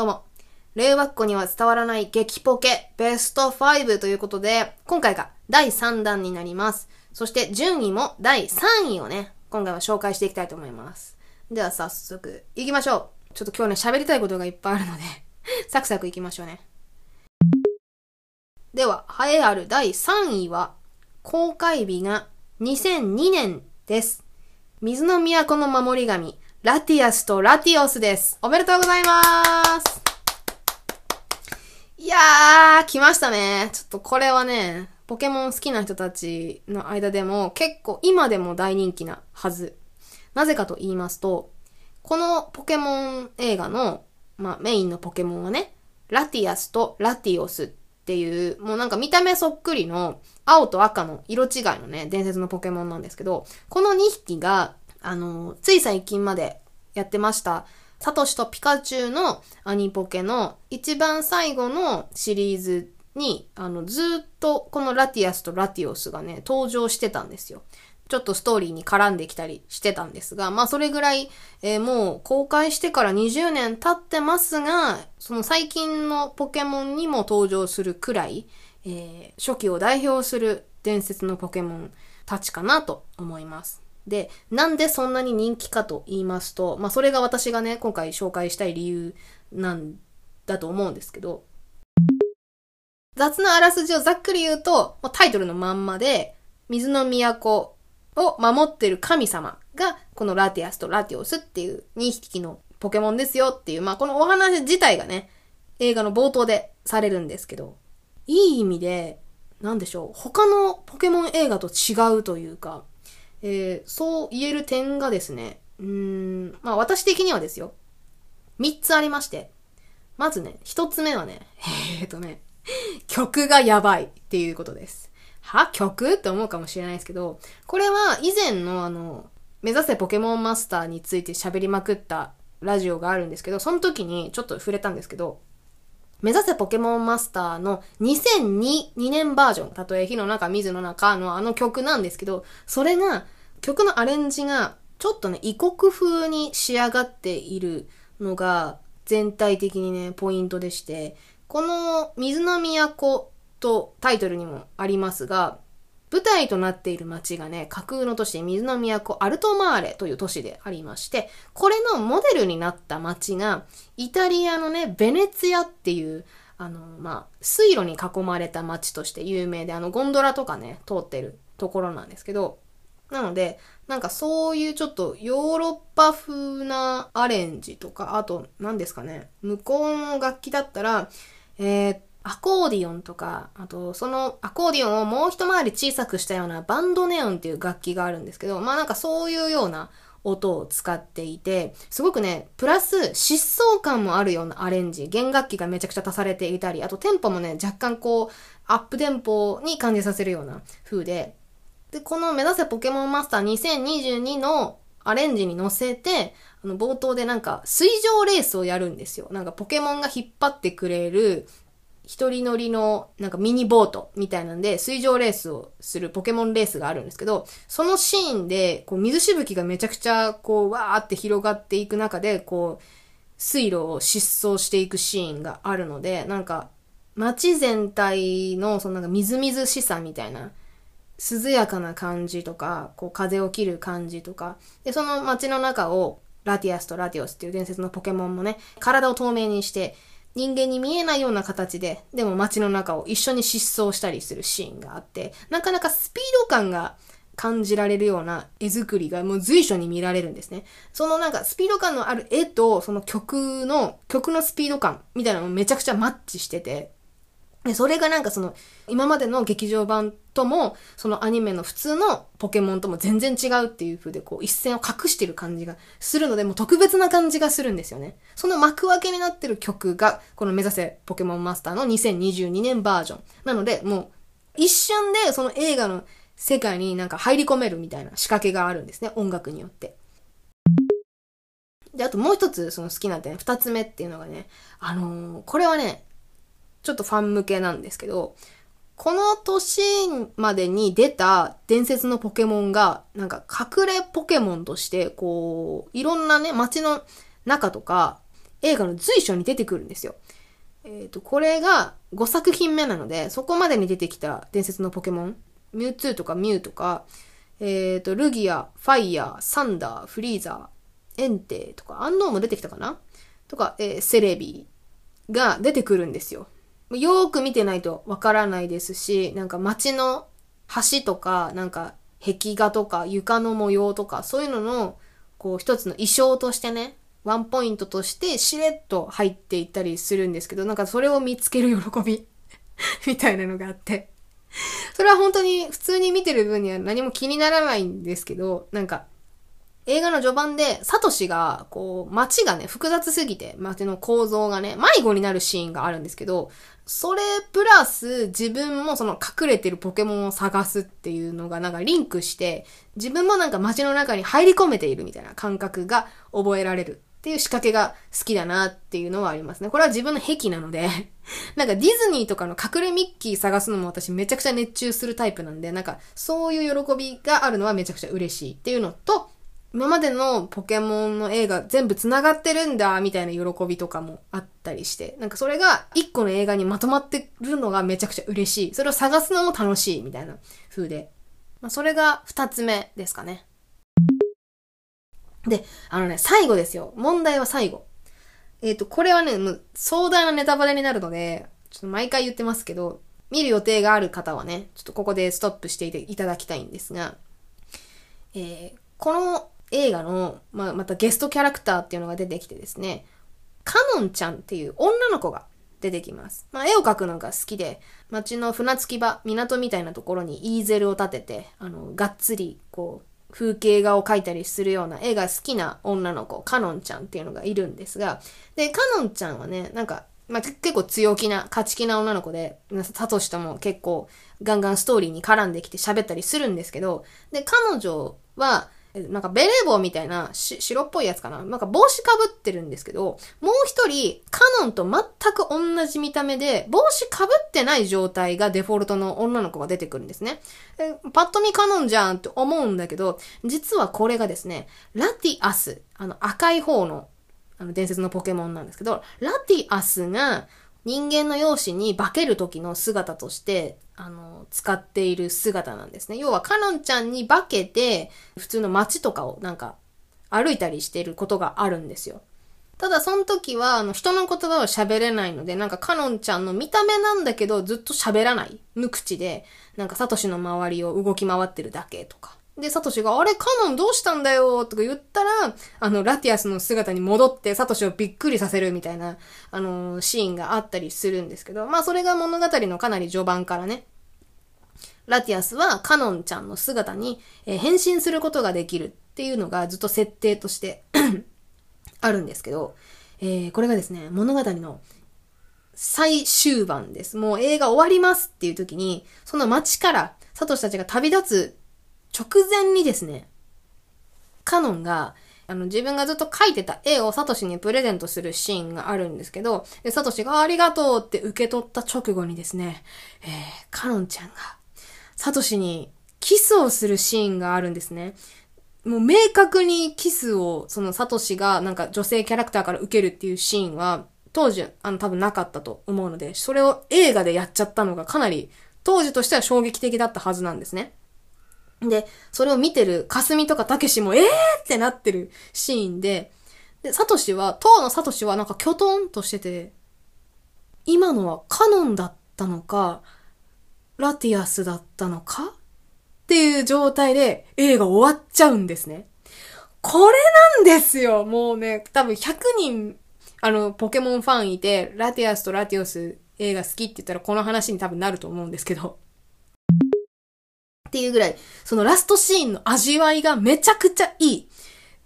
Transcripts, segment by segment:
どうも。令和っ子には伝わらない激ポケベスト5ということで、今回が第3弾になります。そして順位も第3位をね、今回は紹介していきたいと思います。では早速行きましょう。ちょっと今日ね、喋りたいことがいっぱいあるので、サクサク行きましょうね。では、栄えある第3位は、公開日が2002年です。水の都の守り神、ラティアスとラティオスです。おめでとうございますやー、来ましたね。ちょっとこれはね、ポケモン好きな人たちの間でも結構今でも大人気なはず。なぜかと言いますと、このポケモン映画の、まあ、メインのポケモンはね、ラティアスとラティオスっていう、もうなんか見た目そっくりの青と赤の色違いのね、伝説のポケモンなんですけど、この2匹が、あの、つい最近までやってました、サトシとピカチュウのアニポケの一番最後のシリーズに、あの、ずっとこのラティアスとラティオスがね、登場してたんですよ。ちょっとストーリーに絡んできたりしてたんですが、まあそれぐらい、えーもう公開してから20年経ってますが、その最近のポケモンにも登場するくらい、えー初期を代表する伝説のポケモンたちかなと思います。で、なんでそんなに人気かと言いますと、まあそれが私がね、今回紹介したい理由なんだと思うんですけど、雑なあらすじをざっくり言うと、まタイトルのまんまで、水の都を守ってる神様が、このラティアスとラティオスっていう2匹のポケモンですよっていう、まあこのお話自体がね、映画の冒頭でされるんですけど、いい意味で、なんでしょう、他のポケモン映画と違うというか、えーそう言える点がですね、うーん、まあ私的にはですよ、3つありまして、まずね、1つ目はね、えーとね、曲がやばいっていうことです。は？曲？って思うかもしれないですけど、これは以前のあの、目指せポケモンマスターについて喋りまくったラジオがあるんですけど、その時にちょっと触れたんですけど、目指せポケモンマスターの2002 2年バージョン、たとえ火の中、水の中のあの曲なんですけど、それが、曲のアレンジが、ちょっとね、異国風に仕上がっているのが、全体的にね、ポイントでして、この水の都とタイトルにもありますが、舞台となっている街がね、架空の都市、水の都アルトマーレという都市でありまして、これのモデルになった街が、イタリアのね、ベネツィアっていう、あの、まあ、水路に囲まれた街として有名で、あの、ゴンドラとかね、通ってるところなんですけど、なので、なんかそういうちょっとヨーロッパ風なアレンジとか、あと、何ですかね、向こうの楽器だったら、えーアコーディオンとか、あと、そのアコーディオンをもう一回り小さくしたようなバンドネオンっていう楽器があるんですけど、まあなんかそういうような音を使っていて、すごくね、プラス疾走感もあるようなアレンジ、弦楽器がめちゃくちゃ足されていたり、あとテンポもね、若干こう、アップテンポに感じさせるような風で、で、この目指せポケモンマスター2022のアレンジに乗せて、あの、冒頭でなんか水上レースをやるんですよ。なんかポケモンが引っ張ってくれる、一人乗りのなんかミニボートみたいなんで水上レースをするポケモンレースがあるんですけど、そのシーンでこう水しぶきがめちゃくちゃこうわーって広がっていく中でこう水路を疾走していくシーンがあるので、なんか街全体のそのなんかみずみずしさみたいな涼やかな感じとか、こう風を切る感じとか、で、その街の中をラティアスとラティオスっていう伝説のポケモンもね、体を透明にして、人間に見えないような形で、でも街の中を一緒に疾走したりするシーンがあって、なかなかスピード感が感じられるような絵作りがもう随所に見られるんですね。そのなんかスピード感のある絵とその曲の、曲のスピード感みたいなのもめちゃくちゃマッチしてて、で、それがなんかその、今までの劇場版とも、そのアニメの普通のポケモンとも全然違うっていう風で、こう、一線を隠してる感じがするので、もう特別な感じがするんですよね。その幕開けになってる曲が、この目指せポケモンマスターの2022年バージョン。なので、もう、一瞬でその映画の世界になんか入り込めるみたいな仕掛けがあるんですね、音楽によって。で、あともう一つその好きな点、二つ目っていうのがね、あのーこれはね、ちょっとファン向けなんですけど、この年までに出た伝説のポケモンが、なんか隠れポケモンとして、こう、いろんなね、街の中とか、映画の随所に出てくるんですよ。えっ、ー、と、これが5作品目なので、そこまでに出てきた伝説のポケモン、ミュウツーとかミュウとか、えっ、ー、と、ルギア、ファイヤー、サンダー、フリーザー、エンテとか、アンノーも出てきたかなとか、えー、セレビが出てくるんですよ。よーく見てないとわからないですし、なんか街の橋とか、なんか壁画とか床の模様とか、そういうのの、こう一つの衣装としてね、ワンポイントとしてしれっと入っていったりするんですけど、なんかそれを見つける喜び みたいなのがあって。それは本当に普通に見てる分には何も気にならないんですけど、なんか映画の序盤で、サトシが、こう、街がね、複雑すぎて、街の構造がね、迷子になるシーンがあるんですけど、それプラス自分もその隠れてるポケモンを探すっていうのがなんかリンクして、自分もなんか街の中に入り込めているみたいな感覚が覚えられるっていう仕掛けが好きだなっていうのはありますね。これは自分の癖なので なんかディズニーとかの隠れミッキー探すのも私めちゃくちゃ熱中するタイプなんで、なんかそういう喜びがあるのはめちゃくちゃ嬉しいっていうのと、今までのポケモンの映画全部繋がってるんだ、みたいな喜びとかもあったりして、なんかそれが一個の映画にまとまってるのがめちゃくちゃ嬉しい。それを探すのも楽しい、みたいな風で。まあ、それが二つ目ですかね。で、あのね、最後ですよ。問題は最後。えっ、ー、と、これはね、もう壮大なネタバレになるので、ちょっと毎回言ってますけど、見る予定がある方はね、ちょっとここでストップしていただきたいんですが、えー、この映画の、まあ、またゲストキャラクターっていうのが出てきてですね、カノンちゃんっていう女の子が出てきます。まあ、絵を描くのが好きで、街の船着き場、港みたいなところにイーゼルを立てて、あの、がっつり、こう、風景画を描いたりするような絵が好きな女の子、カノンちゃんっていうのがいるんですが、で、カノンちゃんはね、なんか、まあ、結構強気な、勝ち気な女の子で、サトシとも結構ガンガンストーリーに絡んできて喋ったりするんですけど、で、彼女は、なんかベレー帽みたいな白っぽいやつかな？なんか帽子かぶってるんですけど、もう一人、カノンと全く同じ見た目で、帽子かぶってない状態がデフォルトの女の子が出てくるんですね。パッと見カノンじゃんって思うんだけど、実はこれがですね、ラティアス、あの赤い方の、あの伝説のポケモンなんですけど、ラティアスが人間の容姿に化ける時の姿として、あの、使っている姿なんですね。要は、カノンちゃんに化けて、普通の街とかをなんか、歩いたりしていることがあるんですよ。ただ、その時は、あの、人の言葉を喋れないので、なんか、カノンちゃんの見た目なんだけど、ずっと喋らない。無口で、なんか、サトシの周りを動き回ってるだけとか。で、サトシが、あれ、カノンどうしたんだよ？とか言ったら、あの、ラティアスの姿に戻って、サトシをびっくりさせるみたいな、あのー、シーンがあったりするんですけど、まあ、それが物語のかなり序盤からね、ラティアスはカノンちゃんの姿に、えー、変身することができるっていうのがずっと設定として あるんですけど、えー、これがですね、物語の最終盤です。もう映画終わりますっていう時に、その街からサトシたちが旅立つ直前にですね、カノンが、あの、自分がずっと描いてた絵をサトシにプレゼントするシーンがあるんですけど、で、サトシがありがとうって受け取った直後にですね、えー、カノンちゃんが、サトシにキスをするシーンがあるんですね。もう明確にキスを、そのサトシがなんか女性キャラクターから受けるっていうシーンは、当時、あの多分なかったと思うので、それを映画でやっちゃったのがかなり、当時としては衝撃的だったはずなんですね。で、それを見てるかすみとかたけしも、えーってなってるシーンで、で、サトシは、当のサトシはなんかキョトンとしてて、今のはカノンだったのか、ラティアスだったのかっていう状態で映画終わっちゃうんですね。これなんですよもうね、多分100人、あの、ポケモンファンいて、ラティアスとラティオス映画好きって言ったらこの話に多分なると思うんですけど。っていうぐらい、そのラストシーンの味わいがめちゃくちゃいい。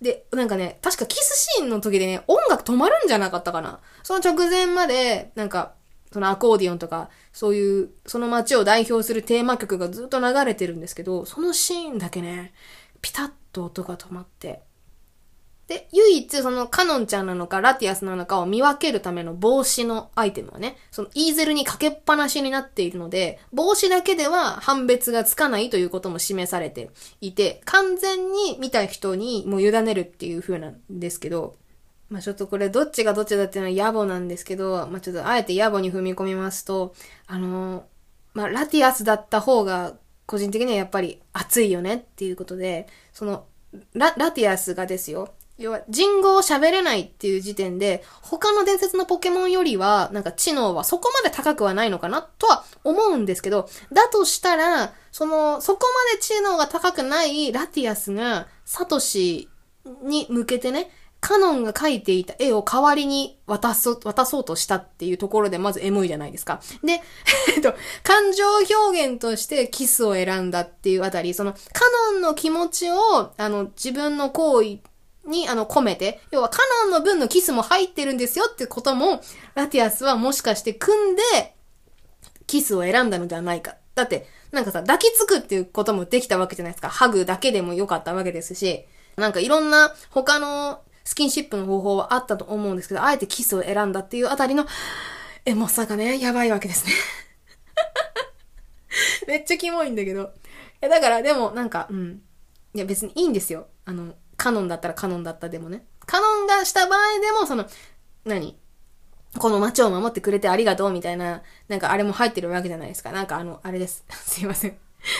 で、なんかね、確かキスシーンの時でね、音楽止まるんじゃなかったかな。その直前まで、なんか、そのアコーディオンとか、そういう、その街を代表するテーマ曲がずっと流れてるんですけど、そのシーンだけね、ピタッと音が止まって、で、唯一そのカノンちゃんなのかラティアスなのかを見分けるための帽子のアイテムはね、そのイーゼルにかけっぱなしになっているので、帽子だけでは判別がつかないということも示されていて、完全に見た人にもう委ねるっていう風なんですけど、まあちょっとこれどっちがどっちだっていうのは野暮なんですけど、まあちょっとあえて野暮に踏み込みますと、あのまあラティアスだった方が個人的にはやっぱり熱いよねっていうことで、そのララティアスがですよ、要は人語を喋れないっていう時点で、他の伝説のポケモンよりは、なんか知能はそこまで高くはないのかなとは思うんですけど、だとしたら、その、そこまで知能が高くないラティアスが、サトシに向けてね、カノンが描いていた絵を代わりに渡そ、渡そうとしたっていうところでまずエモいじゃないですか。で、えっと、感情表現としてキスを選んだっていうあたり、その、カノンの気持ちを、あの、自分の行為に、あの、込めて、要はカノンの分のキスも入ってるんですよってことも、ラティアスはもしかして組んで、キスを選んだのではないか。だって、なんかさ、抱きつくっていうこともできたわけじゃないですか。ハグだけでもよかったわけですし、なんかいろんな他のスキンシップの方法はあったと思うんですけど、あえてキスを選んだっていうあたりの、エモさがね、やばいわけですね。めっちゃキモいんだけど。え、だからでもなんか、うん。いや別にいいんですよ。あの、カノンだったらカノンだったでもね。カノンがした場合でも、その、何？この街を守ってくれてありがとうみたいな、なんかあれも入ってるわけじゃないですか。なんかあの、あれです。すいません。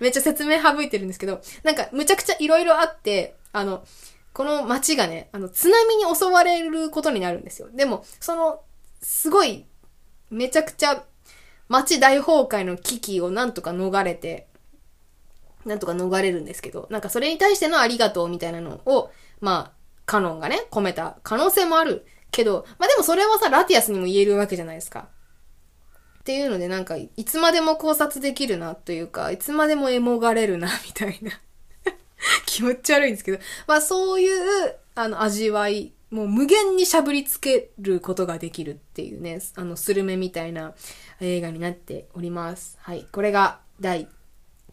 めっちゃ説明省いてるんですけど、なんかむちゃくちゃ色々あって、あの、この街がね、あの、津波に襲われることになるんですよ。でも、その、すごい、めちゃくちゃ、街大崩壊の危機をなんとか逃れて、なんとか逃れるんですけど、なんかそれに対してのありがとうみたいなのを、まあ、カノンがね、込めた可能性もあるけど、まあでもそれはさ、ラティアスにも言えるわけじゃないですか。っていうのでなんか、いつまでも考察できるなというか、いつまでもエモがれるな、みたいな 気持ち悪いんですけど、まあそういう、あの、味わい、もう無限にしゃぶりつけることができるっていうね、あの、スルメみたいな映画になっております。はい。これが第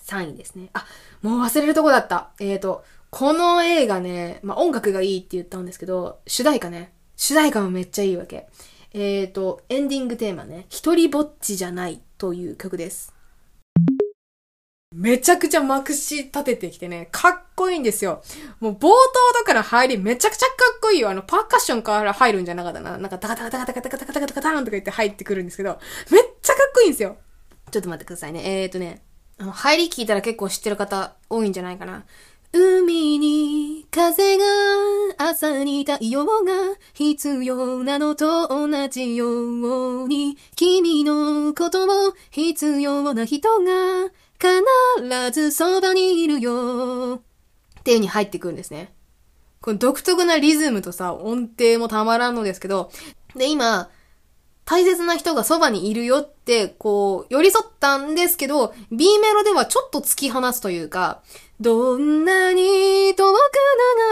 3位ですね。あ、もう忘れるとこだった。えっ、ー、と、この映画ね、まあ、音楽がいいって言ったんですけど、主題歌ね。主題歌もめっちゃいいわけ。えっ、ー、と、エンディングテーマね。一人ぼっちじゃないという曲です。めちゃくちゃまくし立ててきてね、かっこいいんですよ。もう冒頭だから入り、めちゃくちゃかっこいいよ。あの、パーカッションから入るんじゃなかったな。なんか、タカタカタカタカタカタカタカタンとか言って入ってくるんですけど、めっちゃかっこいいんですよ。ちょっと待ってくださいね。えっ、ー、とね、入り聞いたら結構知ってる方多いんじゃないかな。海に風が朝に太陽が必要なのと同じように君のことを必要な人が必ずそばにいるよっていう風に入ってくるんですね。この独特なリズムとさ、音程もたまらんのですけど、で、今、大切な人がそばにいるよって、こう、寄り添ったんですけど、B メロではちょっと突き放すというか、どんなに遠く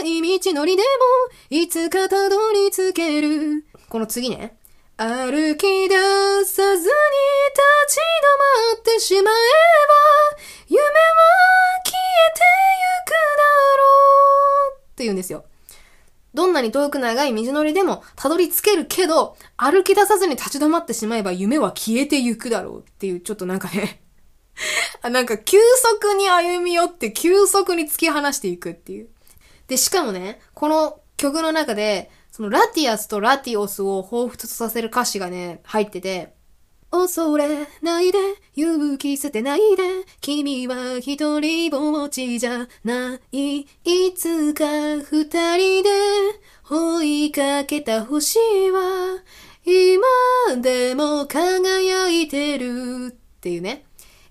長い道のりでも、いつかたどり着ける。この次ね。歩き出さずに立ち止まってしまうなに遠く長い道のりでもたどり着けるけど、歩き出さずに立ち止まってしまえば夢は消えてゆくだろうっていう、ちょっとなんかね あ、なんか急速に歩み寄って急速に突き放していくっていう。で、しかもね、この曲の中で、そのラティアスとラティオスを彷彿とさせる歌詞がね、入ってて、恐れないで、勇気捨てないで、君は一人ぼっちじゃない。いつか二人で追いかけた星は、今でも輝いてるっていうね。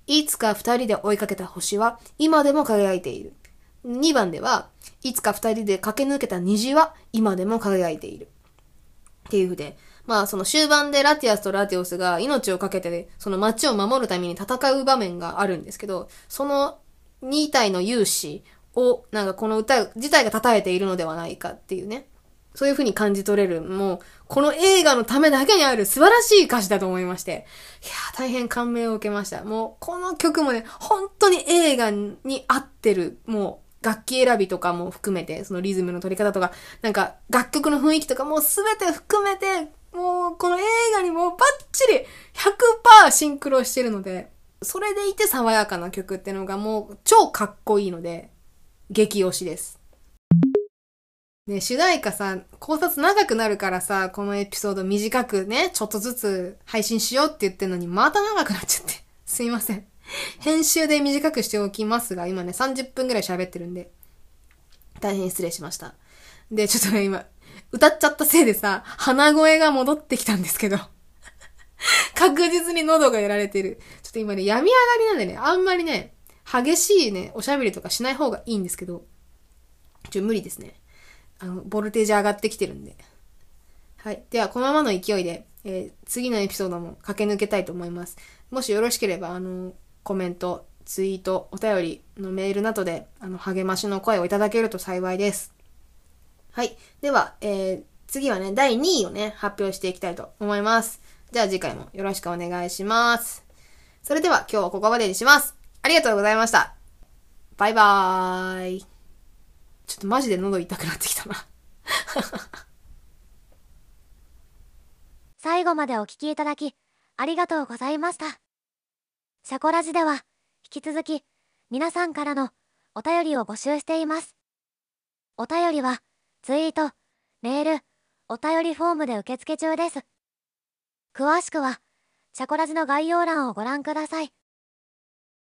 いつか二人で追いかけた星は、今でも輝いている。2番では、いつか二人で駆け抜けた虹は、今でも輝いている。っていうふうで、まあその終盤でラティアスとラティオスが命を懸けて、その街を守るために戦う場面があるんですけど、その2体の勇士を、なんかこの歌自体が称えているのではないかっていうね。そういう風に感じ取れる、もう、この映画のためだけにある素晴らしい歌詞だと思いまして。いやー、大変感銘を受けました。もう、この曲もね、本当に映画に合ってる、もう、楽器選びとかも含めて、そのリズムの取り方とか、なんか楽曲の雰囲気とかもうすべて含めて、もうこの映画にもバッチリ100%シンクロしてるので、それでいて爽やかな曲ってのがもう超かっこいいので、激推しです。ね、主題歌さ、考察長くなるからさ、このエピソード短くね、ちょっとずつ配信しようって言ってんのに、また長くなっちゃって。すいません。編集で短くしておきますが、今ね、30分ぐらい喋ってるんで、大変失礼しました。で、ちょっとね、今、歌っちゃったせいでさ、鼻声が戻ってきたんですけど。確実に喉がやられてる。ちょっと今ね、病み上がりなんでね、あんまりね、激しいね、おしゃべりとかしない方がいいんですけど、ちょ、無理ですね。あの、ボルテージ上がってきてるんで。はい。では、このままの勢いで、えー、次のエピソードも駆け抜けたいと思います。もしよろしければ、あの、コメント、ツイート、お便りのメールなどで、あの、励ましの声をいただけると幸いです。はい。では、えー、次はね、第2位をね、発表していきたいと思います。じゃあ次回もよろしくお願いします。それでは今日はここまでにします。ありがとうございました。バイバーイ。ちょっとマジで喉痛くなってきたな 最後までお聞きいただき、ありがとうございました。シャコラジでは、引き続き、皆さんからのお便りを募集しています。お便りは、ツイート、メール、お便りフォームで受付中です。詳しくは、チャコラジの概要欄をご覧ください。